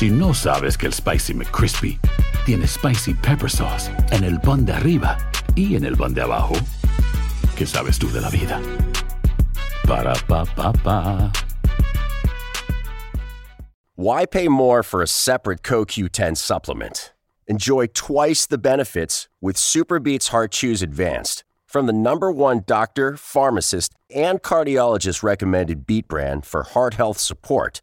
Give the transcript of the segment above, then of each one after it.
Si no sabes que el Spicy McCrispy tiene Spicy Pepper Sauce en el pan de arriba y en el pan de abajo, ¿qué sabes tú de la vida? Para, pa, pa, pa. Why pay more for a separate CoQ10 supplement? Enjoy twice the benefits with Superbeats Heart Chews Advanced from the number one doctor, pharmacist, and cardiologist recommended beat brand for heart health support.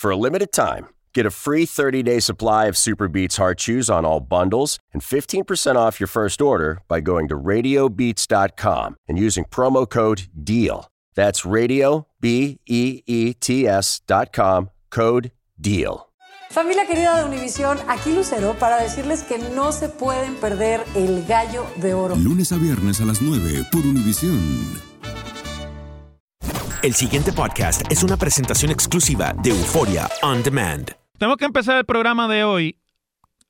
For a limited time, get a free 30 day supply of Superbeats Heart Chews on all bundles and 15% off your first order by going to radiobeats.com and using promo code DEAL. That's radio, B E E T S.com, code DEAL. Familia querida de Univisión, aquí Lucero para decirles que no se pueden perder el gallo de oro. Lunes a viernes a las 9 por Univisión. El siguiente podcast es una presentación exclusiva de Euforia On Demand. Tenemos que empezar el programa de hoy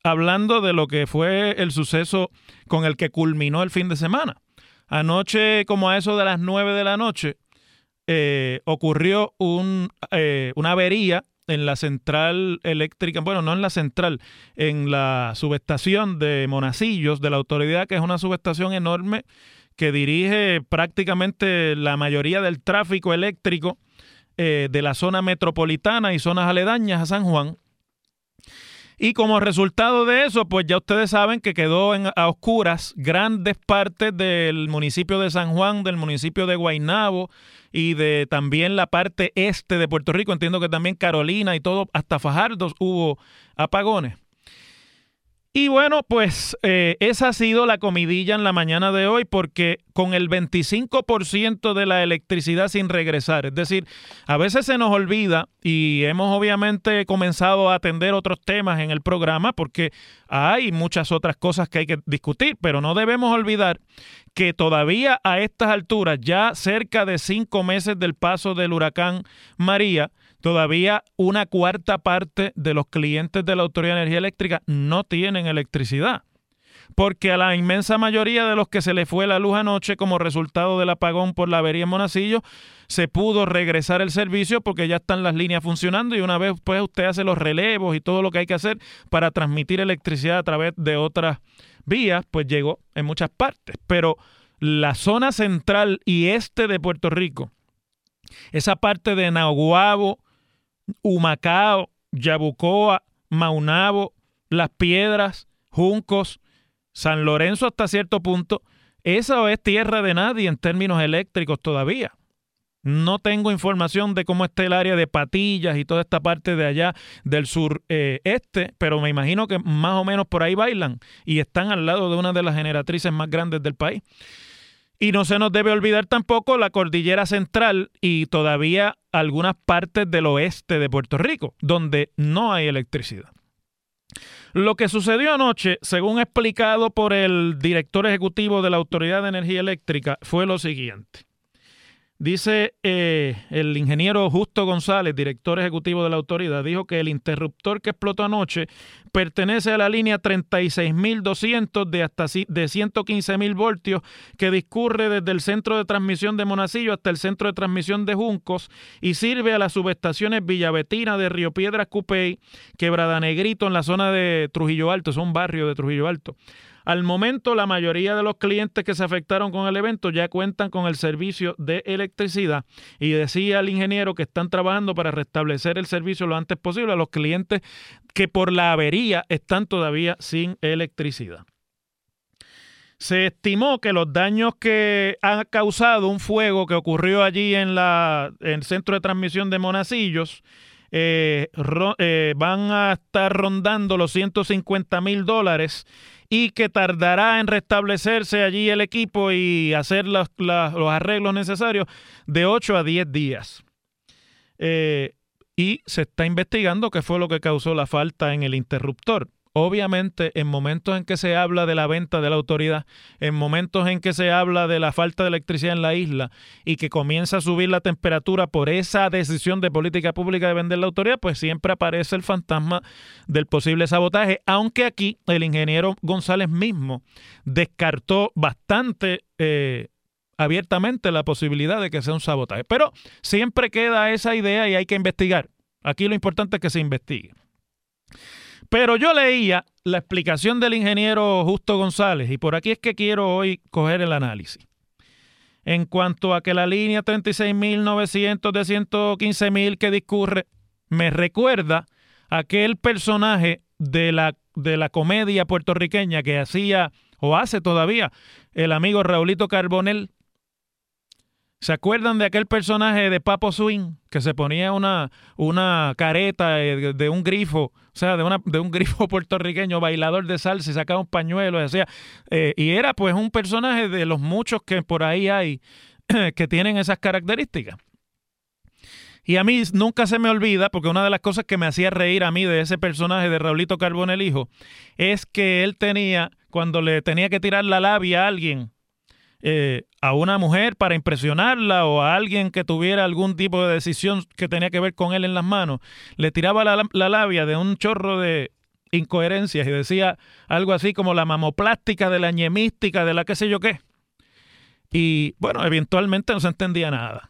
hablando de lo que fue el suceso con el que culminó el fin de semana. Anoche, como a eso de las 9 de la noche, eh, ocurrió un, eh, una avería en la central eléctrica, bueno, no en la central, en la subestación de Monacillos de la autoridad, que es una subestación enorme que dirige prácticamente la mayoría del tráfico eléctrico eh, de la zona metropolitana y zonas aledañas a San Juan. Y como resultado de eso, pues ya ustedes saben que quedó en, a oscuras grandes partes del municipio de San Juan, del municipio de Guaynabo y de también la parte este de Puerto Rico. Entiendo que también Carolina y todo, hasta Fajardo hubo apagones. Y bueno, pues eh, esa ha sido la comidilla en la mañana de hoy porque con el 25% de la electricidad sin regresar, es decir, a veces se nos olvida y hemos obviamente comenzado a atender otros temas en el programa porque hay muchas otras cosas que hay que discutir, pero no debemos olvidar que todavía a estas alturas, ya cerca de cinco meses del paso del huracán María, todavía una cuarta parte de los clientes de la Autoridad de Energía Eléctrica no tienen electricidad. Porque a la inmensa mayoría de los que se le fue la luz anoche como resultado del apagón por la avería en Monacillo, se pudo regresar el servicio porque ya están las líneas funcionando y una vez pues usted hace los relevos y todo lo que hay que hacer para transmitir electricidad a través de otras vías, pues llegó en muchas partes. Pero la zona central y este de Puerto Rico, esa parte de Nahuabo, Humacao, Yabucoa, Maunabo, Las Piedras, Juncos, San Lorenzo hasta cierto punto, esa es tierra de nadie en términos eléctricos todavía. No tengo información de cómo está el área de Patillas y toda esta parte de allá del sur eh, este, pero me imagino que más o menos por ahí bailan y están al lado de una de las generatrices más grandes del país. Y no se nos debe olvidar tampoco la cordillera central y todavía algunas partes del oeste de Puerto Rico, donde no hay electricidad. Lo que sucedió anoche, según explicado por el director ejecutivo de la Autoridad de Energía Eléctrica, fue lo siguiente. Dice eh, el ingeniero Justo González, director ejecutivo de la autoridad, dijo que el interruptor que explotó anoche pertenece a la línea 36.200 de hasta de 115.000 voltios que discurre desde el centro de transmisión de Monacillo hasta el centro de transmisión de Juncos y sirve a las subestaciones Villavetina de Río Piedras Cupey, Quebrada Negrito en la zona de Trujillo Alto, es un barrio de Trujillo Alto. Al momento, la mayoría de los clientes que se afectaron con el evento ya cuentan con el servicio de electricidad y decía el ingeniero que están trabajando para restablecer el servicio lo antes posible a los clientes que por la avería están todavía sin electricidad. Se estimó que los daños que ha causado un fuego que ocurrió allí en, la, en el centro de transmisión de Monacillos eh, eh, van a estar rondando los 150 mil dólares y que tardará en restablecerse allí el equipo y hacer los, los arreglos necesarios de 8 a 10 días. Eh, y se está investigando qué fue lo que causó la falta en el interruptor. Obviamente, en momentos en que se habla de la venta de la autoridad, en momentos en que se habla de la falta de electricidad en la isla y que comienza a subir la temperatura por esa decisión de política pública de vender la autoridad, pues siempre aparece el fantasma del posible sabotaje, aunque aquí el ingeniero González mismo descartó bastante eh, abiertamente la posibilidad de que sea un sabotaje. Pero siempre queda esa idea y hay que investigar. Aquí lo importante es que se investigue. Pero yo leía la explicación del ingeniero Justo González y por aquí es que quiero hoy coger el análisis. En cuanto a que la línea 36.900 de 115.000 que discurre me recuerda aquel personaje de la, de la comedia puertorriqueña que hacía o hace todavía el amigo Raulito Carbonell ¿Se acuerdan de aquel personaje de Papo Swing que se ponía una, una careta de, un grifo, o sea, de, una, de un grifo puertorriqueño, bailador de salsa y sacaba un pañuelo, decía, eh, y era pues un personaje de los muchos que por ahí hay que tienen esas características. Y a mí nunca se me olvida, porque una de las cosas que me hacía reír a mí de ese personaje de Raulito Carbón el hijo, es que él tenía, cuando le tenía que tirar la labia a alguien, eh, a una mujer para impresionarla o a alguien que tuviera algún tipo de decisión que tenía que ver con él en las manos, le tiraba la, labia de un chorro de incoherencias y decía algo así como la mamoplástica de la ñemística de la qué sé yo qué. Y bueno, eventualmente no se entendía nada.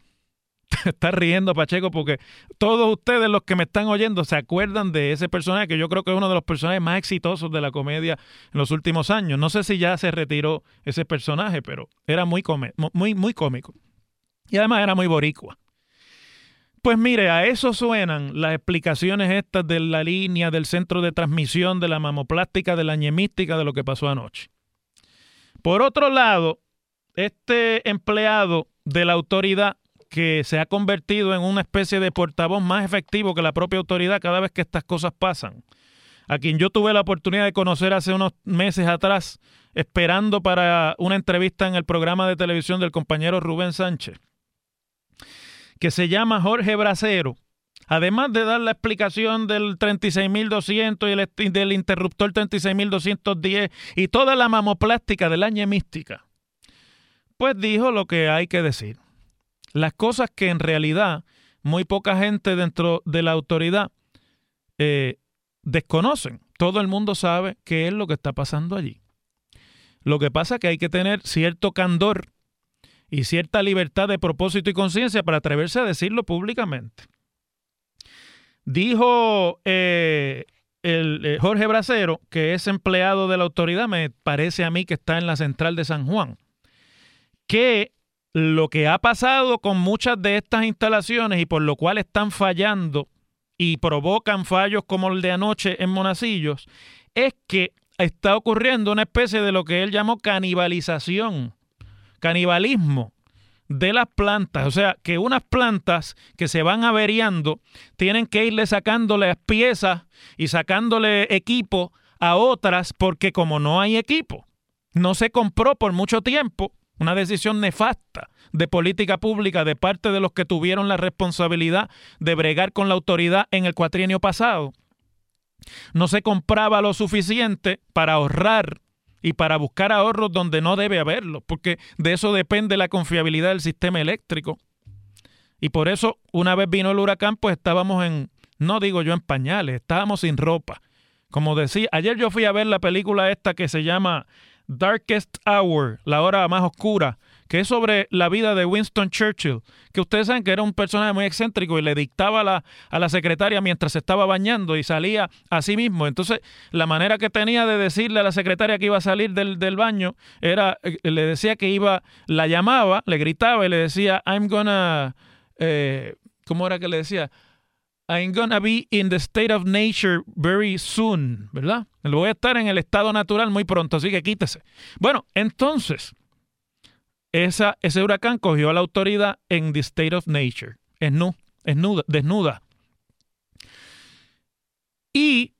está riendo Pacheco porque todos ustedes los que me están oyendo se acuerdan de ese personaje que yo creo que es uno de los personajes más exitosos de la comedia en los últimos años. No sé si ya se retiró ese personaje, pero era muy, muy, muy cómico. Y además era muy boricua. Pues mire, a eso suenan las explicaciones estas de la línea del centro de transmisión de la mamoplástica, de la ñemística, de lo que pasó anoche. Por otro lado, este empleado de la autoridad que se ha convertido en una especie de portavoz más efectivo que la propia autoridad cada vez que estas cosas pasan. A quien yo tuve la oportunidad de conocer hace unos meses atrás, esperando para una entrevista en el programa de televisión del compañero Rubén Sánchez, que se llama Jorge Bracero. Además de dar la explicación del 36.200 y el, del interruptor 36.210 y toda la mamoplástica del año mística, pues dijo lo que hay que decir. Las cosas que en realidad muy poca gente dentro de la autoridad eh, desconocen. Todo el mundo sabe qué es lo que está pasando allí. Lo que pasa es que hay que tener cierto candor y cierta libertad de propósito y conciencia para atreverse a decirlo públicamente. Dijo eh, el, eh, Jorge Bracero, que es empleado de la autoridad, me parece a mí que está en la central de San Juan, que lo que ha pasado con muchas de estas instalaciones y por lo cual están fallando y provocan fallos como el de anoche en Monacillos, es que está ocurriendo una especie de lo que él llamó canibalización, canibalismo de las plantas. O sea, que unas plantas que se van averiando tienen que irle sacándole piezas y sacándole equipo a otras porque como no hay equipo, no se compró por mucho tiempo una decisión nefasta de política pública de parte de los que tuvieron la responsabilidad de bregar con la autoridad en el cuatrienio pasado. No se compraba lo suficiente para ahorrar y para buscar ahorros donde no debe haberlo, porque de eso depende la confiabilidad del sistema eléctrico. Y por eso, una vez vino el huracán, pues estábamos en, no digo yo en pañales, estábamos sin ropa. Como decía, ayer yo fui a ver la película esta que se llama Darkest Hour, la hora más oscura, que es sobre la vida de Winston Churchill, que ustedes saben que era un personaje muy excéntrico y le dictaba a la, a la secretaria mientras se estaba bañando y salía a sí mismo. Entonces, la manera que tenía de decirle a la secretaria que iba a salir del, del baño era, eh, le decía que iba, la llamaba, le gritaba y le decía, I'm gonna, eh, ¿cómo era que le decía? I'm gonna be in the state of nature very soon, ¿verdad? Voy a estar en el estado natural muy pronto, así que quítese. Bueno, entonces, ese huracán cogió a la autoridad en the state of nature, es desnuda. Y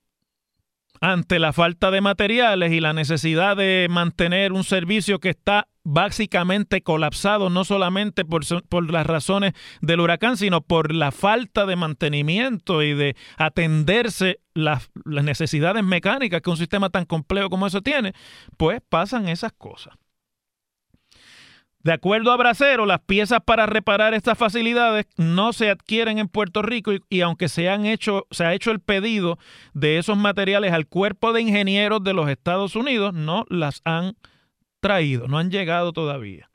ante la falta de materiales y la necesidad de mantener un servicio que está básicamente colapsado, no solamente por, por, las razones del huracán, sino por la falta de mantenimiento y de atenderse las, las necesidades mecánicas que un sistema tan complejo como eso tiene, pues pasan esas cosas. De acuerdo a Bracero, las piezas para reparar estas facilidades no se adquieren en Puerto Rico y, aunque se, han hecho, se ha hecho el pedido de esos materiales al cuerpo de ingenieros de los Estados Unidos, no las han traído, no han llegado todavía.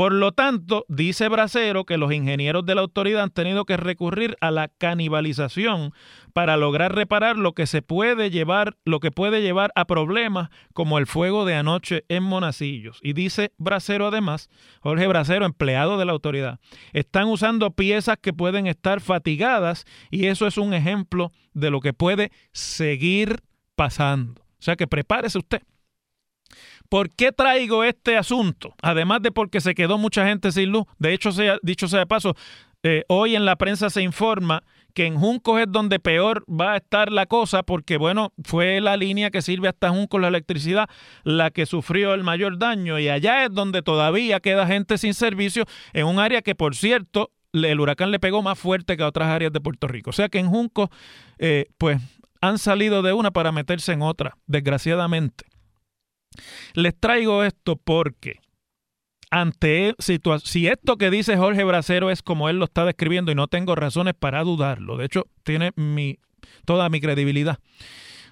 Por lo tanto, dice Bracero que los ingenieros de la autoridad han tenido que recurrir a la canibalización para lograr reparar lo que se puede llevar, lo que puede llevar a problemas como el fuego de anoche en Monacillos. Y dice Bracero además, Jorge Bracero, empleado de la autoridad, están usando piezas que pueden estar fatigadas y eso es un ejemplo de lo que puede seguir pasando. O sea que prepárese usted ¿Por qué traigo este asunto? Además de porque se quedó mucha gente sin luz. De hecho, sea, dicho sea de paso, eh, hoy en la prensa se informa que en Juncos es donde peor va a estar la cosa porque, bueno, fue la línea que sirve hasta Juncos la electricidad la que sufrió el mayor daño y allá es donde todavía queda gente sin servicio en un área que, por cierto, el huracán le pegó más fuerte que a otras áreas de Puerto Rico. O sea que en Juncos, eh, pues, han salido de una para meterse en otra, desgraciadamente. Les traigo esto porque ante si esto que dice Jorge Bracero es como él lo está describiendo y no tengo razones para dudarlo, de hecho tiene toda mi credibilidad,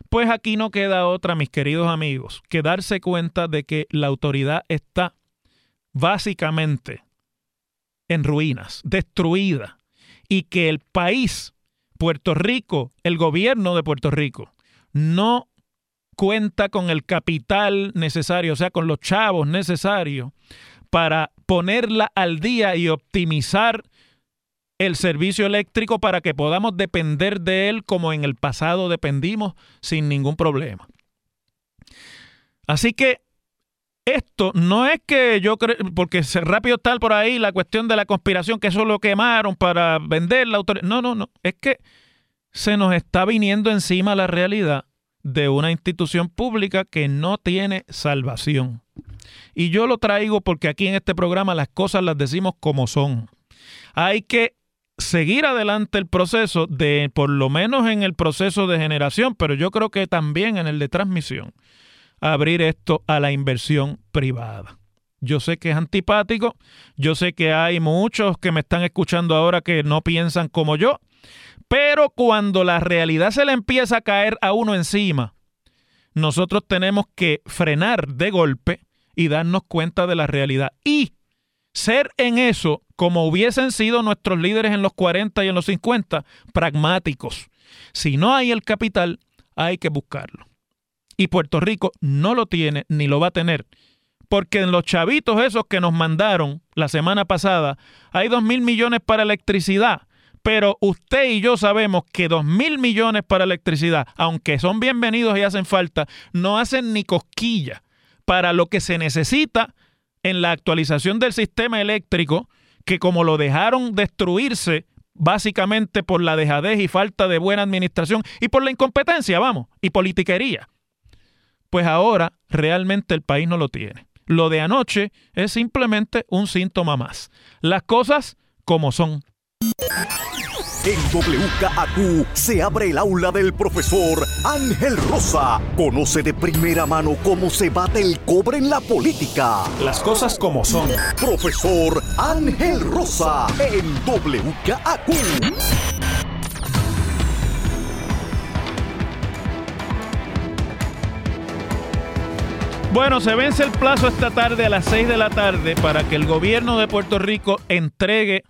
pues aquí no queda otra, mis queridos amigos, que darse cuenta de que la autoridad está básicamente en ruinas, destruida, y que el país, Puerto Rico, el gobierno de Puerto Rico, no cuenta con el capital necesario, o sea, con los chavos necesarios para ponerla al día y optimizar el servicio eléctrico para que podamos depender de él como en el pasado dependimos sin ningún problema. Así que esto no es que yo creo, porque rápido está por ahí la cuestión de la conspiración, que eso lo quemaron para vender la autoridad. No, no, no. Es que se nos está viniendo encima la realidad de una institución pública que no tiene salvación. Y yo lo traigo porque aquí en este programa las cosas las decimos como son. Hay que seguir adelante el proceso de, por lo menos en el proceso de generación, pero yo creo que también en el de transmisión, abrir esto a la inversión privada. Yo sé que es antipático, yo sé que hay muchos que me están escuchando ahora que no piensan como yo, pero cuando la realidad se le empieza a caer a uno encima, nosotros tenemos que frenar de golpe y darnos cuenta de la realidad. Y ser en eso, como hubiesen sido nuestros líderes en los 40 y en los 50, pragmáticos. Si no hay el capital, hay que buscarlo. Y Puerto Rico no lo tiene ni lo va a tener. Porque en los chavitos esos que nos mandaron la semana pasada, hay dos mil millones para electricidad pero usted y yo sabemos que dos mil millones para electricidad, aunque son bienvenidos y hacen falta, no hacen ni cosquilla para lo que se necesita en la actualización del sistema eléctrico, que como lo dejaron destruirse básicamente por la dejadez y falta de buena administración y por la incompetencia, vamos, y politiquería. Pues ahora realmente el país no lo tiene. Lo de anoche es simplemente un síntoma más. Las cosas como son. En WKAQ se abre el aula del profesor Ángel Rosa. Conoce de primera mano cómo se bate el cobre en la política. Las cosas como son. Profesor Ángel Rosa en WKAQ. Bueno, se vence el plazo esta tarde a las 6 de la tarde para que el gobierno de Puerto Rico entregue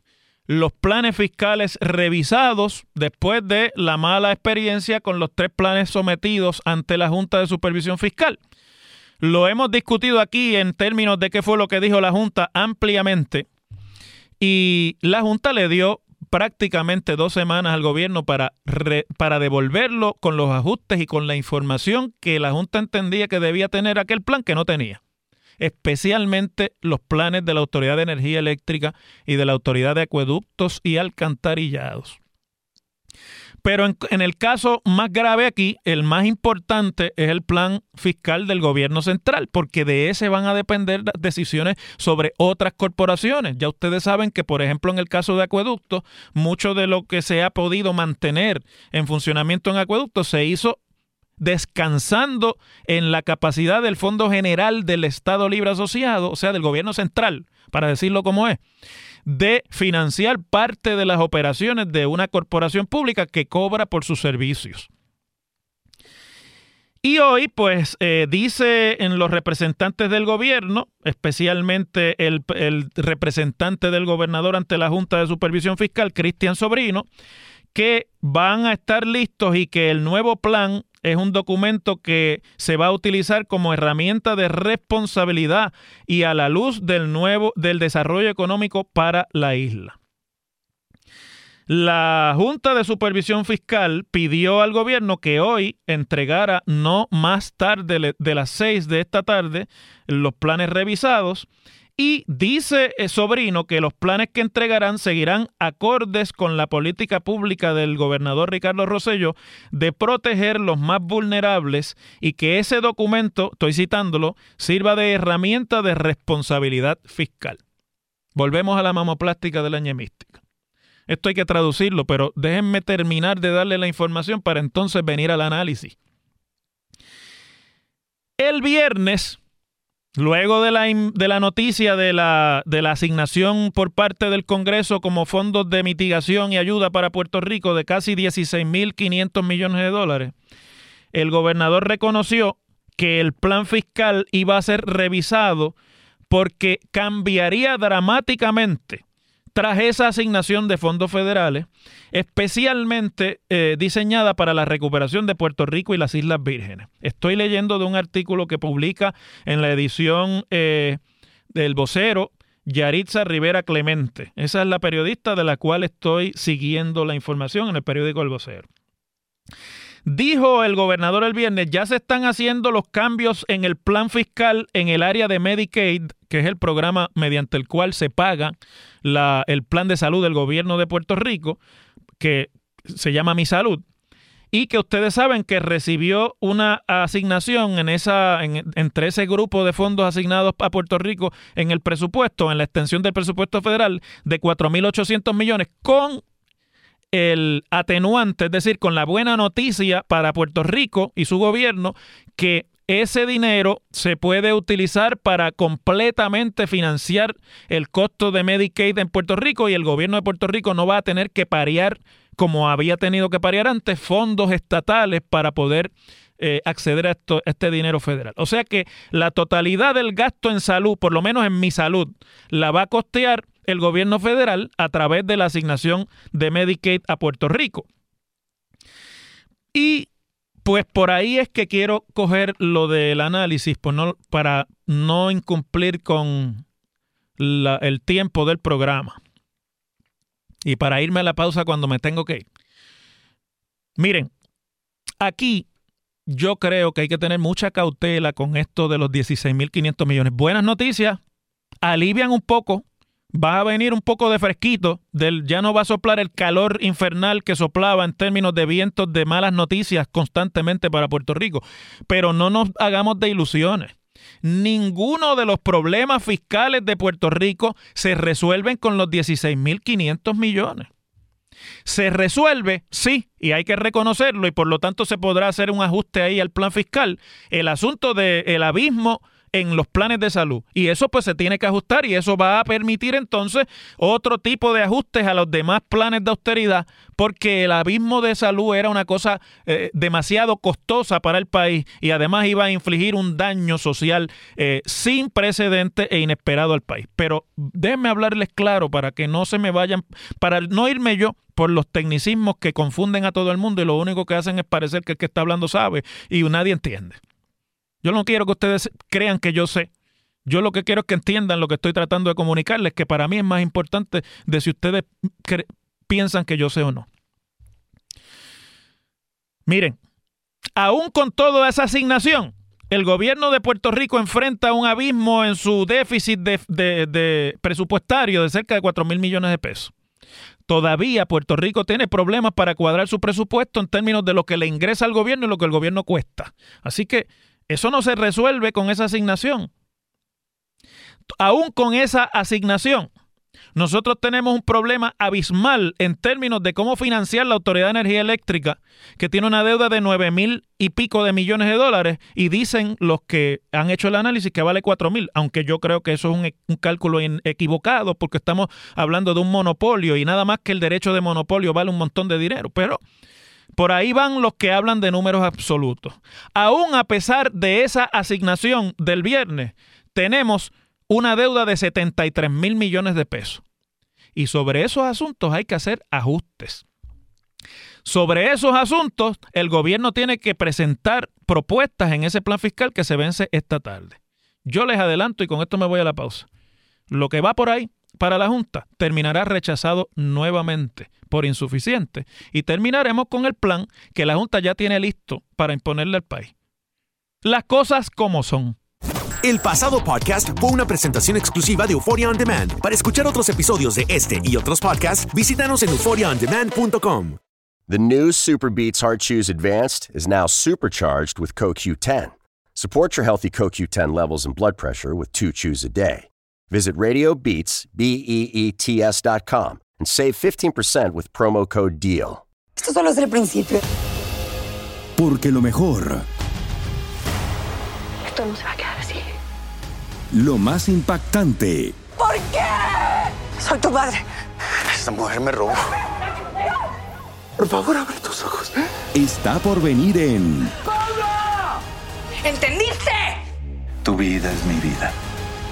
los planes fiscales revisados después de la mala experiencia con los tres planes sometidos ante la Junta de Supervisión Fiscal. Lo hemos discutido aquí en términos de qué fue lo que dijo la Junta ampliamente y la Junta le dio prácticamente dos semanas al gobierno para, para devolverlo con los ajustes y con la información que la Junta entendía que debía tener aquel plan que no tenía especialmente los planes de la Autoridad de Energía Eléctrica y de la Autoridad de Acueductos y Alcantarillados. Pero en, el caso más grave aquí, el más importante es el plan fiscal del gobierno central, porque de ese van a depender las decisiones sobre otras corporaciones. Ya ustedes saben que, por ejemplo, en el caso de acueductos, mucho de lo que se ha podido mantener en funcionamiento en acueductos se hizo descansando en la capacidad del Fondo General del Estado Libre Asociado, o sea, del gobierno central, para decirlo como es de financiar parte de las operaciones de una corporación pública que cobra por sus servicios. Y hoy, pues, eh, dice en los representantes del gobierno, especialmente el, el, representante del gobernador ante la Junta de Supervisión Fiscal, Cristian Sobrino, que van a estar listos y que el nuevo plan es un documento que se va a utilizar como herramienta de responsabilidad y a la luz del nuevo del desarrollo económico para la isla. La Junta de Supervisión Fiscal pidió al gobierno que hoy entregara no más tarde de las 6 de esta tarde los planes revisados y dice el Sobrino que los planes que entregarán seguirán acordes con la política pública del gobernador Ricardo Rosello de proteger los más vulnerables y que ese documento, estoy citándolo, sirva de herramienta de responsabilidad fiscal. Volvemos a la mamoplástica de la ñemística. Esto hay que traducirlo, pero déjenme terminar de darle la información para entonces venir al análisis. El viernes Luego de la, de la noticia de la, de la, asignación por parte del Congreso como fondos de mitigación y ayuda para Puerto Rico de casi 16.500 millones de dólares, el gobernador reconoció que el plan fiscal iba a ser revisado porque cambiaría dramáticamente tras esa asignación de fondos federales, especialmente eh, diseñada para la recuperación de Puerto Rico y las Islas Vírgenes. Estoy leyendo de un artículo que publica en la edición eh, del vocero Yaritza Rivera Clemente. Esa es la periodista de la cual estoy siguiendo la información en el periódico El Vocero. Dijo el gobernador el viernes, ya se están haciendo los cambios en el plan fiscal en el área de Medicaid, que es el programa mediante el cual se paga la, el plan de salud del gobierno de Puerto Rico, que se llama Mi Salud, y que ustedes saben que recibió una asignación en esa, en, entre ese grupo de fondos asignados a Puerto Rico en el presupuesto, en la extensión del presupuesto federal de 4.800 millones, con el atenuante, es decir, con la buena noticia para Puerto Rico y su gobierno que ese dinero se puede utilizar para completamente financiar el costo de Medicaid en Puerto Rico y el gobierno de Puerto Rico no va a tener que parear como había tenido que parear antes fondos estatales para poder eh, acceder a, a este dinero federal. O sea que la totalidad del gasto en salud, por lo menos en mi salud, la va a costear el gobierno federal a través de la asignación de Medicaid a Puerto Rico. Y pues por ahí es que quiero coger lo del análisis pues no, para no incumplir con el tiempo del programa. Y para irme a la pausa cuando me tengo que ir. Miren, aquí yo creo que hay que tener mucha cautela con esto de los 16.500 millones. Buenas noticias, alivian un poco va a venir un poco de fresquito, ya no va a soplar el calor infernal que soplaba en términos de vientos de malas noticias constantemente para Puerto Rico. Pero no nos hagamos de ilusiones. Ninguno de los problemas fiscales de Puerto Rico se resuelven con los 16.500 millones. Se resuelve, sí, y hay que reconocerlo, y por lo tanto se podrá hacer un ajuste ahí al plan fiscal. El asunto del abismo en los planes de salud. Y eso pues se tiene que ajustar y eso va a permitir entonces otro tipo de ajustes a los demás planes de austeridad porque el abismo de salud era una cosa eh, demasiado costosa para el país y además iba a infligir un daño social eh, sin precedente e inesperado al país. Pero déjenme hablarles claro para que no se me vayan, para no irme yo por los tecnicismos que confunden a todo el mundo y lo único que hacen es parecer que el que está hablando sabe y nadie entiende. Yo no quiero que ustedes crean que yo sé. Yo lo que quiero es que entiendan lo que estoy tratando de comunicarles, que para mí es más importante de si ustedes piensan que yo sé o no. Miren, aún con toda esa asignación, el gobierno de Puerto Rico enfrenta un abismo en su déficit de, presupuestario de cerca de 4 mil millones de pesos. todavía Puerto Rico tiene problemas para cuadrar su presupuesto en términos de lo que le ingresa al gobierno y lo que el gobierno cuesta. Así que eso no se resuelve con esa asignación. Aún con esa asignación, nosotros tenemos un problema abismal en términos de cómo financiar la Autoridad de Energía Eléctrica, que tiene una deuda de 9 mil y pico de millones de dólares, y dicen los que han hecho el análisis que vale 4 mil, aunque yo creo que eso es un, un cálculo equivocado, porque estamos hablando de un monopolio y nada más que el derecho de monopolio vale un montón de dinero. Pero por ahí van los que hablan de números absolutos. Aún a pesar de esa asignación del viernes, tenemos una deuda de 73 mil millones de pesos. Y sobre esos asuntos hay que hacer ajustes. Sobre esos asuntos, el gobierno tiene que presentar propuestas en ese plan fiscal que se vence esta tarde. Yo les adelanto y con esto me voy a la pausa. Lo que va por ahí para la Junta terminará rechazado nuevamente por insuficiente y terminaremos con el plan que la Junta ya tiene listo para imponerle al país. Las cosas como son. El pasado podcast fue una presentación exclusiva de Euphoria On Demand. Para escuchar otros episodios de este y otros podcasts, visítanos en euphoriaondemand.com. The new Super Beats Heart Chews Advanced is now supercharged with CoQ10. Support your healthy CoQ10 levels and blood pressure with two chews a day. Visit RadioBeats, B-E-E-T-S dot com and save 15% with promo code DEAL. Esto solo es el principio. Porque lo mejor, Esto no se va a quedar así. lo más impactante, ¿Por qué? Soy tu madre. Esta mujer me robó. Por favor, abre tus ojos. está por venir en ¿Entendiste? Tu vida es mi vida.